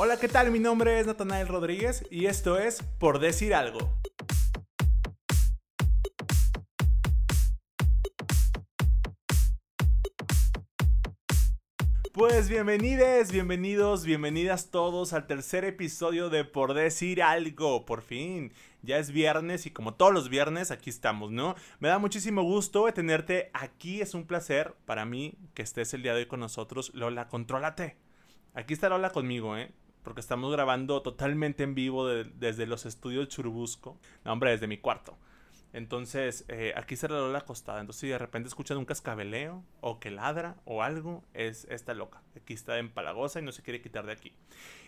Hola, ¿qué tal? Mi nombre es Natanael Rodríguez y esto es Por Decir Algo. Pues bienvenides, bienvenidos, bienvenidas todos al tercer episodio de Por Decir Algo. Por fin, ya es viernes y como todos los viernes aquí estamos, ¿no? Me da muchísimo gusto tenerte aquí, es un placer para mí que estés el día de hoy con nosotros. Lola, contrólate. Aquí está Lola conmigo, ¿eh? Porque estamos grabando totalmente en vivo desde los estudios Churubusco. No, hombre, desde mi cuarto. Entonces, eh, aquí se la la acostada. Entonces, si de repente escuchan un cascabeleo o que ladra o algo, es esta loca. Aquí está en Palagosa y no se quiere quitar de aquí.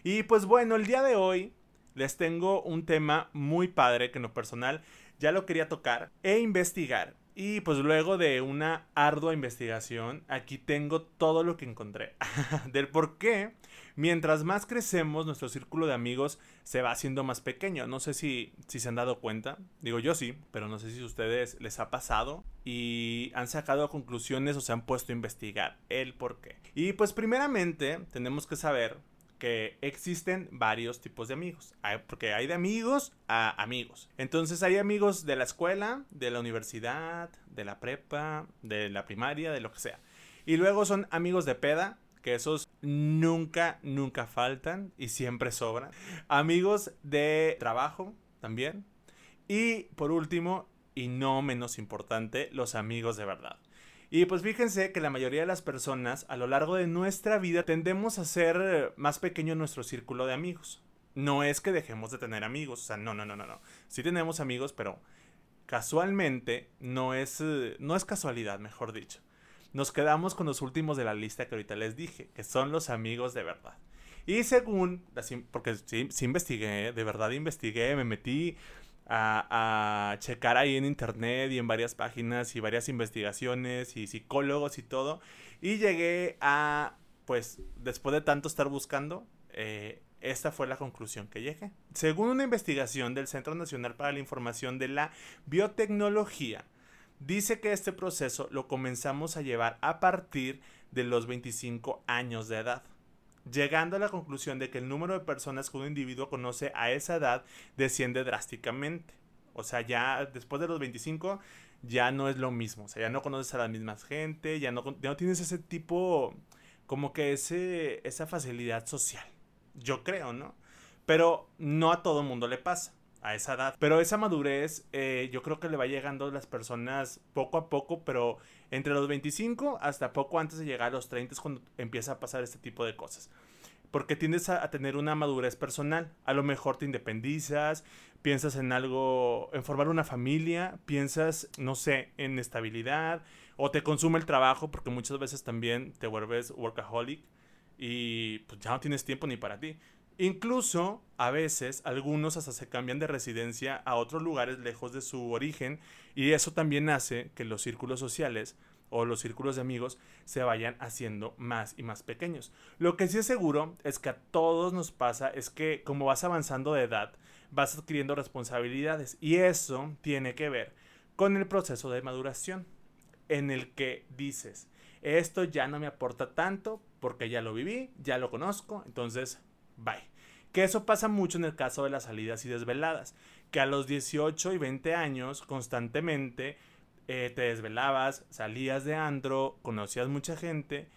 Y pues bueno, el día de hoy les tengo un tema muy padre que en lo personal ya lo quería tocar e investigar. Y pues luego de una ardua investigación, aquí tengo todo lo que encontré. Del por qué mientras más crecemos, nuestro círculo de amigos se va haciendo más pequeño. No sé si, si se han dado cuenta. Digo yo sí, pero no sé si a ustedes les ha pasado y han sacado conclusiones o se han puesto a investigar el por qué. Y pues primeramente tenemos que saber que existen varios tipos de amigos. porque hay de amigos a amigos. Entonces hay amigos de la escuela, de la universidad, de la prepa, de la primaria, de lo que sea. Y luego son amigos de peda, que esos nunca, nunca faltan y siempre sobran. Amigos de trabajo también. Y por último, y no menos importante, los amigos de verdad. Y pues fíjense que la mayoría de las personas a lo largo de nuestra vida tendemos a ser más pequeño nuestro círculo de amigos. No es que dejemos de tener amigos, o sea, no, no, no, no, no. Sí tenemos amigos, pero casualmente no es, no es casualidad, mejor dicho nos quedamos con los últimos de la lista que ahorita les dije, que son los amigos de verdad. Y según, porque sí, investigué, de verdad investigué, me metí a, checar ahí en internet y en varias páginas y varias investigaciones y psicólogos y todo. Y llegué a, pues, después de tanto estar buscando, eh, esta fue la conclusión que llegué. Según una investigación del Centro Nacional para la Información de la Biotecnología, Dice que este proceso lo comenzamos a llevar a partir de los 25 años de edad, llegando a la conclusión de que el número de personas que un individuo conoce a esa edad desciende drásticamente. O sea, ya después de los 25 ya no es lo mismo, o sea, ya no conoces a la misma gente, ya no, ya no tienes ese tipo, como que ese, esa facilidad social. Yo creo, ¿no? Pero no a todo mundo le pasa a esa edad. Pero esa madurez eh, yo creo que le va llegando a las personas poco a poco, pero entre los 25 hasta poco antes de llegar a los 30 es cuando empieza a pasar este tipo de cosas. Porque tiendes a, a tener una madurez personal. A lo mejor te independizas, piensas en algo, en formar una familia, piensas, no sé, en estabilidad, o te consume el trabajo, porque muchas veces también te vuelves workaholic y pues ya no tienes tiempo ni para ti. Incluso, a veces, algunos hasta se cambian de residencia a otros lugares lejos de su origen y eso también hace que los círculos sociales o los círculos de amigos se vayan haciendo más y más pequeños. Lo que sí es seguro es que a todos nos pasa es que como vas avanzando de edad, vas adquiriendo responsabilidades y eso tiene que ver con el proceso de maduración en el que dices, esto ya no me aporta tanto porque ya lo viví, ya lo conozco, entonces bye. Que eso pasa mucho en el caso de las salidas y desveladas, que a los 18 y 20 años constantemente eh, te desvelabas, salías de andro, conocías mucha gente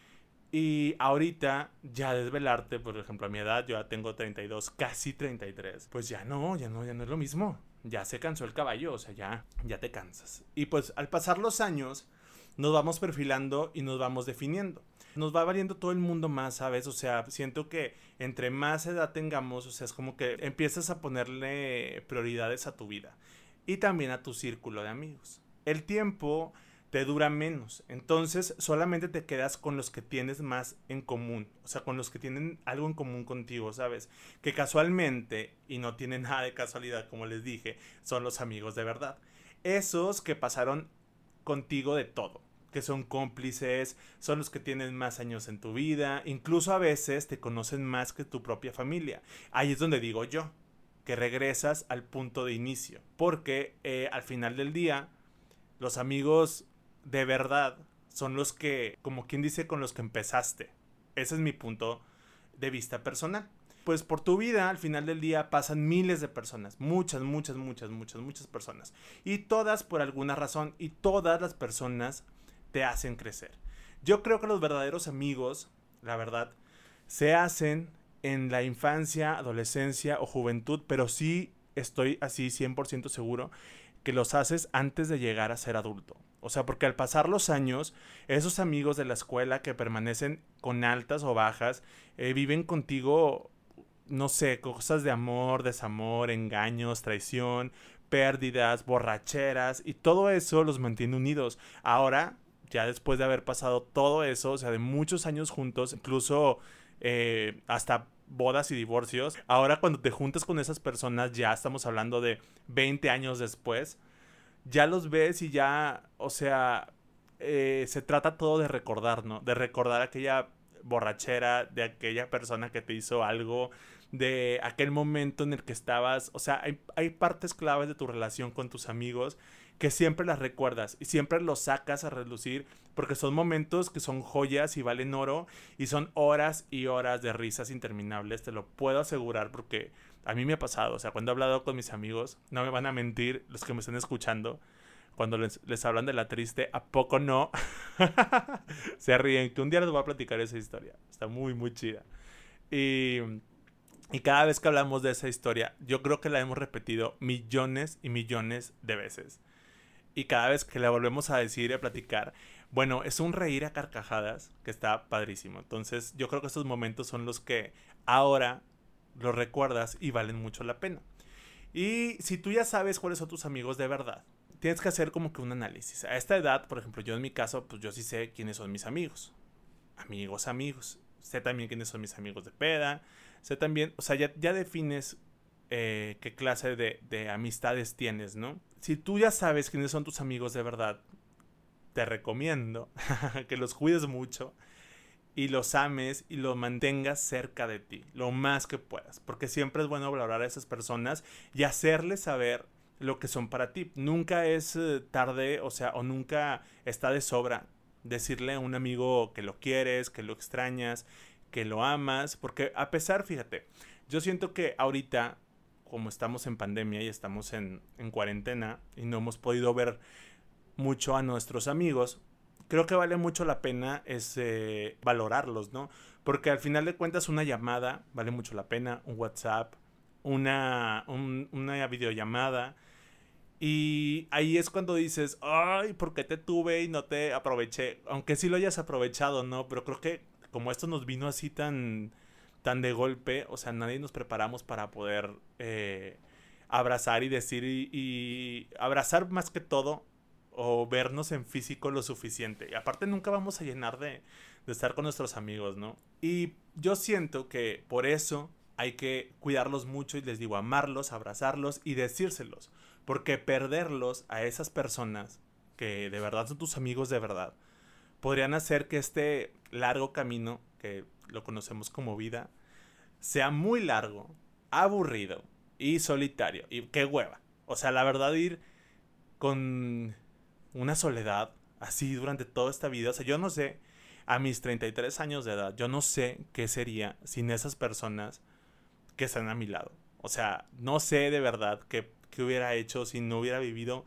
y ahorita ya desvelarte, por ejemplo, a mi edad, yo ya tengo 32, casi 33, pues ya no, ya no, ya no es lo mismo. Ya se cansó el caballo, o sea, ya, ya te cansas. Y pues al pasar los años, nos vamos perfilando y nos vamos definiendo nos va valiendo todo el mundo más, ¿sabes? O sea, siento que entre más edad tengamos, o sea, es como que empiezas a ponerle prioridades a tu vida y también a tu círculo de amigos. El tiempo te dura menos, entonces solamente te quedas con los que tienes más en común, o sea, con los que tienen algo en común contigo, ¿sabes? Que casualmente, y no tienen nada de casualidad, como les dije, son los amigos de verdad. Esos que pasaron contigo de todo que son cómplices, son los que tienen más años en tu vida, incluso a veces te conocen más que tu propia familia. Ahí es donde digo yo, que regresas al punto de inicio, porque eh, al final del día, los amigos de verdad son los que, como quien dice, con los que empezaste. Ese es mi punto de vista personal. pues por tu vida al final del día pasan miles de personas, muchas, muchas, muchas, muchas, muchas personas. Y todas por alguna razón y todas las personas te hacen crecer. Yo creo que los verdaderos amigos, la verdad, se hacen en la infancia, adolescencia o juventud, pero sí estoy así 100% seguro que los haces antes de llegar a ser adulto. O sea, porque al pasar los años, esos amigos de la escuela que permanecen con altas o bajas, eh, viven contigo, no sé, cosas de amor, desamor, engaños, traición, pérdidas, borracheras, y todo eso los mantiene unidos. Ahora, ya después de haber pasado todo eso, o sea, de muchos años juntos, incluso eh, hasta bodas y divorcios. Ahora cuando te juntas con esas personas, ya estamos hablando de 20 años después, ya los ves y ya, o sea, eh, se trata todo de recordar, ¿no? De recordar aquella borrachera, de aquella persona que te hizo algo, de aquel momento en el que estabas, o sea, hay, hay partes claves de tu relación con tus amigos que siempre las recuerdas y siempre los sacas a relucir porque son momentos que son joyas y valen oro y son horas y horas de risas interminables, te lo puedo asegurar porque a mí me ha pasado, o sea, cuando he hablado con mis amigos, no me van a mentir los que me están escuchando, cuando les, les hablan de la triste, ¿a poco no? Se ríen, que un día les voy a platicar esa historia, está muy, muy chida. Y... Y cada vez que hablamos de esa historia, yo creo que la hemos repetido millones y millones de veces y cada vez que le volvemos a decir y a platicar, bueno, es un reír a carcajadas que está padrísimo. Entonces yo creo que estos momentos son los que ahora los recuerdas y valen mucho la pena. Y si tú ya sabes cuáles son tus amigos de verdad, tienes que hacer como que un análisis. A esta edad, por ejemplo, yo en mi caso, pues yo sí sé quiénes son mis amigos. Amigos, amigos. Sé también quiénes son mis amigos de peda. Sé también, o sea, ya, ya defines eh, qué clase de, de amistades tienes, ¿no? si tú ya sabes quiénes son tus amigos de verdad, te recomiendo que los cuides mucho y los ames y los mantengas cerca de ti lo más que puedas, porque siempre es bueno valorar a esas personas y hacerles saber lo que son para ti. Nunca es eh, tarde, o sea, o nunca está de sobra decirle a un amigo que lo quieres, que lo extrañas, que lo amas, porque a pesar, fíjate, yo siento que ahorita como estamos en pandemia y estamos en, cuarentena y no hemos podido ver mucho a nuestros amigos, creo que vale mucho la pena es, eh, valorarlos, ¿no? Porque al final de cuentas una llamada vale mucho la pena, un WhatsApp, una, una videollamada. Y ahí es cuando dices, ay, ¿por qué te tuve y no te aproveché? Aunque sí lo hayas aprovechado, ¿no? Pero creo que como esto nos vino así tan tan de golpe, o sea, nadie nos preparamos para poder eh, abrazar y decir y, abrazar más que todo o vernos en físico lo suficiente. Y aparte nunca vamos a llenar de, de estar con nuestros amigos, ¿no? Y yo siento que por eso hay que cuidarlos mucho y les digo amarlos, abrazarlos y decírselos. Porque perderlos a esas personas que de verdad son tus amigos de verdad, podrían hacer que este largo camino que lo conocemos como vida, sea muy largo, aburrido y solitario. Y qué hueva. O sea, la verdad, ir con una soledad así durante toda esta vida. O sea, yo no sé, a mis 33 años de edad, yo no sé qué sería sin esas personas que están a mi lado. O sea, no sé de verdad qué, qué hubiera hecho si no hubiera vivido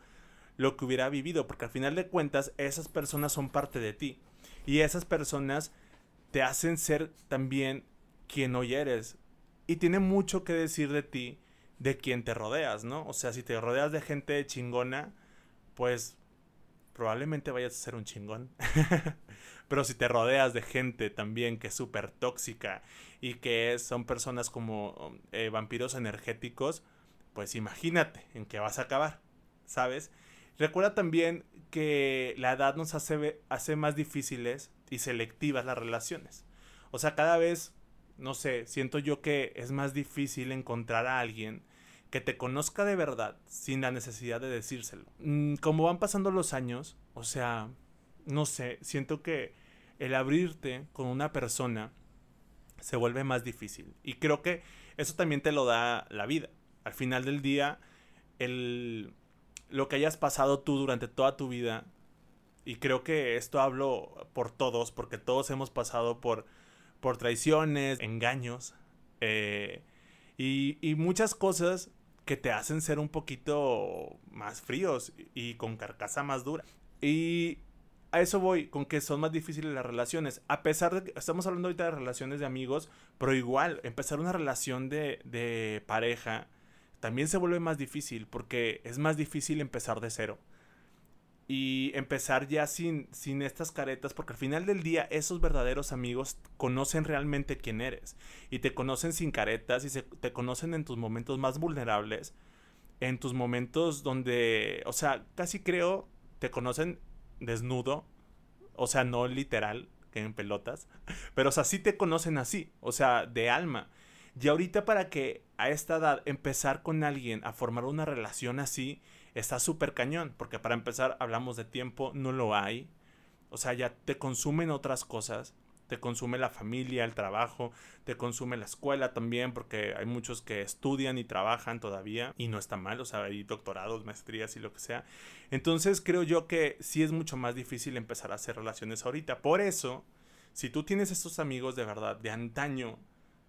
lo que hubiera vivido. Porque al final de cuentas, esas personas son parte de ti. Y esas personas te hacen ser también quien hoy eres. Y tiene mucho que decir de ti, de quien te rodeas, ¿no? O sea, si te rodeas de gente chingona, pues probablemente vayas a ser un chingón. Pero si te rodeas de gente también que es súper tóxica y que son personas como eh, vampiros energéticos, pues imagínate en qué vas a acabar, ¿sabes? Recuerda también que la edad nos hace, hace más difíciles y selectivas las relaciones. O sea, cada vez, no sé, siento yo que es más difícil encontrar a alguien que te conozca de verdad sin la necesidad de decírselo. Mm, como van pasando los años, o sea, no sé, siento que el abrirte con una persona se vuelve más difícil. Y creo que eso también te lo da la vida. Al final del día, el, lo que hayas pasado tú durante toda tu vida y creo que esto hablo por todos, porque todos hemos pasado por, por traiciones, engaños, Eh, y, y, muchas cosas que te hacen ser un poquito más fríos y con carcasa más dura. Y a eso voy, con que son más difíciles las relaciones. A pesar de que estamos hablando ahorita de relaciones de amigos, pero igual, empezar una relación de, de pareja también se vuelve más difícil porque es más difícil empezar de cero. Y empezar ya sin, sin estas caretas, porque al final del día esos verdaderos amigos conocen realmente quién eres. Y te conocen sin caretas y se, te conocen en tus momentos más vulnerables. En tus momentos donde, o sea, casi creo, te conocen desnudo. O sea, no literal, que en pelotas. Pero, o sea, sí te conocen así, o sea, de alma. Y ahorita para que a esta edad empezar con alguien a formar una relación así, está súper cañón, porque para empezar hablamos de tiempo, no lo hay. O sea, ya te consumen otras cosas, te consume la familia, el trabajo, te consume la escuela también, porque hay muchos que estudian y trabajan todavía y no está mal, o sea, hay doctorados, maestrías y lo que sea. Entonces creo yo que sí es mucho más difícil empezar a hacer relaciones ahorita. Por eso, si tú tienes estos amigos de verdad, de antaño,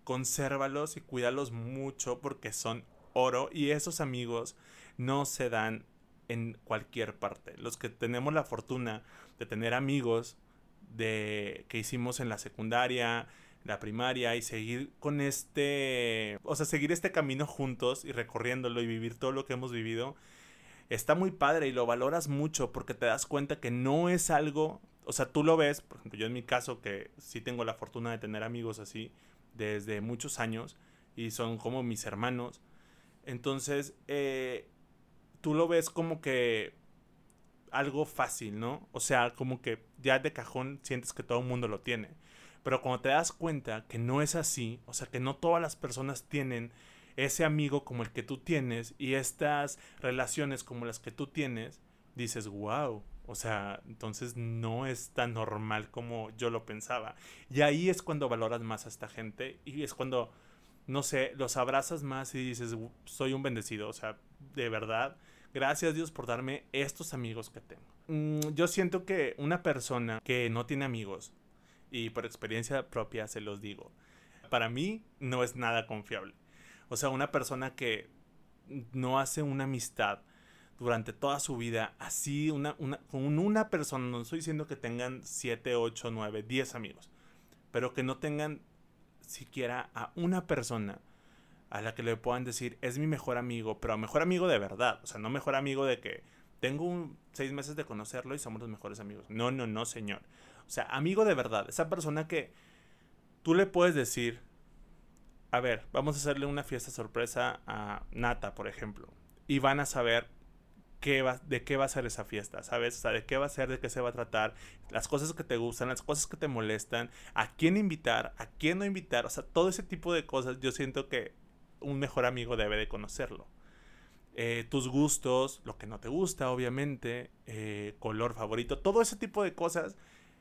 consérvalos y cuídalos mucho porque son oro y esos amigos no se dan en cualquier parte. Los que tenemos la fortuna de tener amigos de que hicimos en la secundaria, la primaria y seguir con este, o sea, seguir este camino juntos y recorriéndolo y vivir todo lo que hemos vivido, está muy padre y lo valoras mucho porque te das cuenta que no es algo, o sea, tú lo ves, por ejemplo, yo en mi caso que sí tengo la fortuna de tener amigos así desde muchos años y son como mis hermanos, entonces, eh, tú lo ves como que algo fácil, ¿no? O sea, como que ya de cajón sientes que todo el mundo lo tiene. Pero cuando te das cuenta que no es así, o sea, que no todas las personas tienen ese amigo como el que tú tienes y estas relaciones como las que tú tienes, dices, wow, o sea, entonces no es tan normal como yo lo pensaba. Y ahí es cuando valoras más a esta gente y es cuando, no sé, los abrazas más y dices, soy un bendecido, o sea, de verdad Gracias Dios por darme estos amigos que tengo. Mm, yo siento que una persona que no tiene amigos, y por experiencia propia se los digo, para mí no es nada confiable. O sea, una persona que no hace una amistad durante toda su vida, así, una, una, con una persona, no estoy diciendo que tengan 7, 8, 9, 10 amigos, pero que no tengan siquiera a una persona a la que le puedan decir, es mi mejor amigo, pero mejor amigo de verdad, o sea, no mejor amigo de que tengo un, seis meses de conocerlo y somos los mejores amigos. No, no, no, señor. O sea, amigo de verdad, esa persona que tú le puedes decir, a ver, vamos a hacerle una fiesta sorpresa a Nata, por ejemplo, y van a saber qué va, de qué va a ser esa fiesta, ¿sabes? O sea, de qué va a ser, de qué se va a tratar, las cosas que te gustan, las cosas que te molestan, a quién invitar, a quién no invitar, o sea, todo ese tipo de cosas yo siento que un mejor amigo debe de conocerlo. Eh, tus gustos, lo que no te gusta, obviamente, eh, color favorito, todo ese tipo de cosas,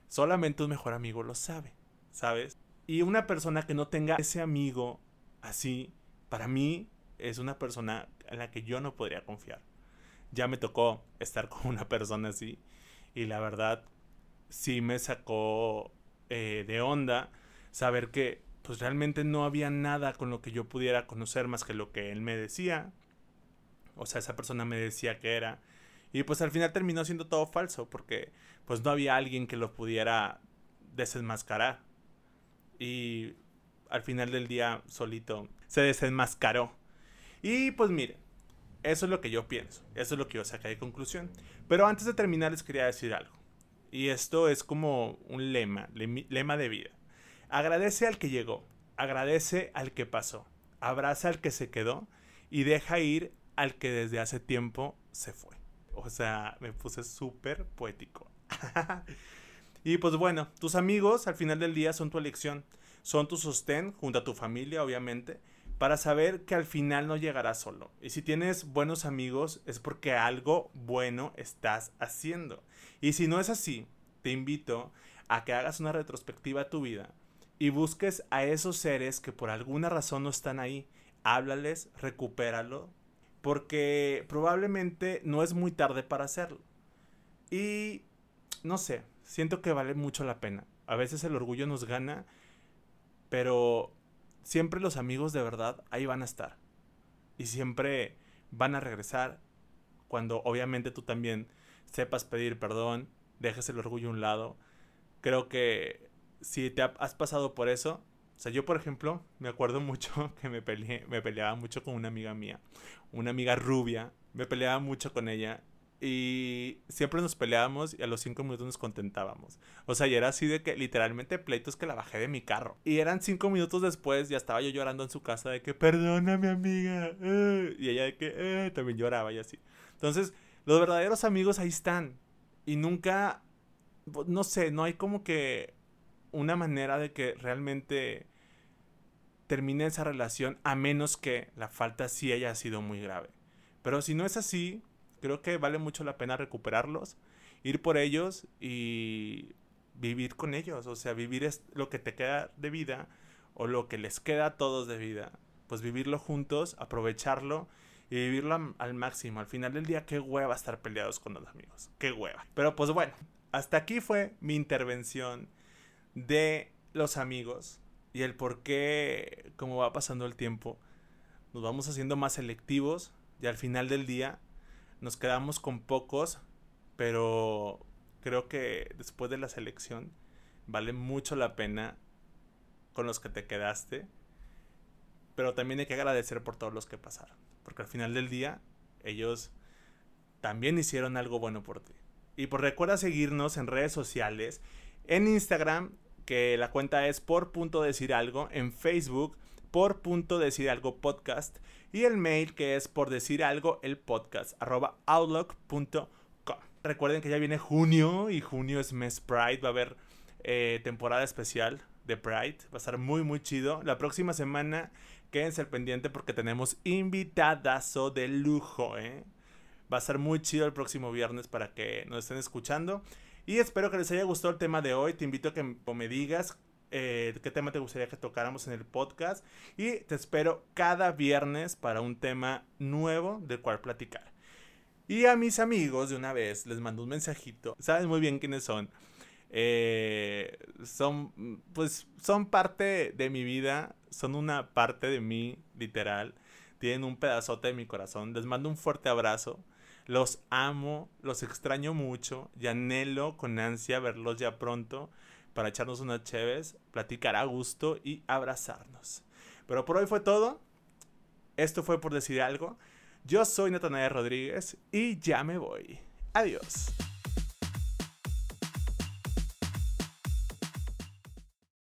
solamente un mejor amigo lo sabe, ¿sabes? Y una persona que no tenga ese amigo así, para mí es una persona en la que yo no podría confiar. Ya me tocó estar con una persona así y la verdad sí me sacó eh, de onda saber que pues realmente no había nada con lo que yo pudiera conocer más que lo que él me decía. O sea, esa persona me decía que era. Y pues al final terminó siendo todo falso porque pues no había alguien que lo pudiera desenmascarar. Y al final del día solito se desenmascaró. Y pues mire, eso es lo que yo pienso. Eso es lo que yo saqué de conclusión. Pero antes de terminar les quería decir algo. Y esto es como un lema, lema de vida. Agradece al que llegó, agradece al que pasó, abraza al que se quedó y deja ir al que desde hace tiempo se fue. O sea, me puse súper poético. y pues bueno, tus amigos al final del día son tu elección, son tu sostén junto a tu familia, obviamente, para saber que al final no llegarás solo. Y si tienes buenos amigos es porque algo bueno estás haciendo. Y si no es así, te invito a que hagas una retrospectiva a tu vida y busques a esos seres que por alguna razón no están ahí. Háblales, recupéralo, porque probablemente no es muy tarde para hacerlo. Y no sé, siento que vale mucho la pena. A veces el orgullo nos gana, pero siempre los amigos de verdad ahí van a estar. Y siempre van a regresar cuando obviamente tú también sepas pedir perdón, dejes el orgullo a un lado. Creo que si te has pasado por eso, o sea, yo por ejemplo me acuerdo mucho que me, peleé, me peleaba mucho con una amiga mía, una amiga rubia, me peleaba mucho con ella y siempre nos peleábamos y a los cinco minutos nos contentábamos. O sea, y era así de que literalmente pleitos que la bajé de mi carro. Y eran cinco minutos después, ya estaba yo llorando en su casa de que perdóname amiga. Eh", y ella de que eh", también lloraba y así. Entonces, los verdaderos amigos ahí están. Y nunca, no sé, no hay como que una manera de que realmente termine esa relación a menos que la falta sí haya sido muy grave. Pero si no es así, creo que vale mucho la pena recuperarlos, ir por ellos y vivir con ellos. O sea, vivir es lo que te queda de vida o lo que les queda a todos de vida. Pues vivirlo juntos, aprovecharlo y vivirlo al máximo. Al final del día, qué hueva estar peleados con los amigos. Qué hueva. Pero pues bueno, hasta aquí fue mi intervención de los amigos y el por qué, como va pasando el tiempo, nos vamos haciendo más selectivos y al final del día nos quedamos con pocos, pero creo que después de la selección vale mucho la pena con los que te quedaste, pero también hay que agradecer por todos los que pasaron, porque al final del día ellos también hicieron algo bueno por ti. Y por recuerda seguirnos en redes sociales, en Instagram, que la cuenta es por punto decir algo, en Facebook, por punto decir algo podcast y el mail que es por decir algo el podcast arroba outlook.com. Recuerden que ya viene junio y junio es mes Pride, va a haber eh, temporada especial de Pride, va a estar muy muy chido. La próxima semana quédense al pendiente porque tenemos invitadazo de lujo, ¿eh? Va a ser muy chido el próximo viernes para que nos estén escuchando. Y espero que les haya gustado el tema de hoy. Te invito a que me digas eh, qué tema te gustaría que tocáramos en el podcast. Y te espero cada viernes para un tema nuevo del cual platicar. Y a mis amigos de una vez les mando un mensajito. Saben muy bien quiénes son. Eh, son, pues, son parte de mi vida. Son una parte de mí, literal. Tienen un pedazote de mi corazón. Les mando un fuerte abrazo. Los amo, los extraño mucho y anhelo con ansia verlos ya pronto para echarnos unas cheves, platicar a gusto y abrazarnos. Pero por hoy fue todo. Esto fue por decir algo. Yo soy Natanael Rodríguez y ya me voy. Adiós.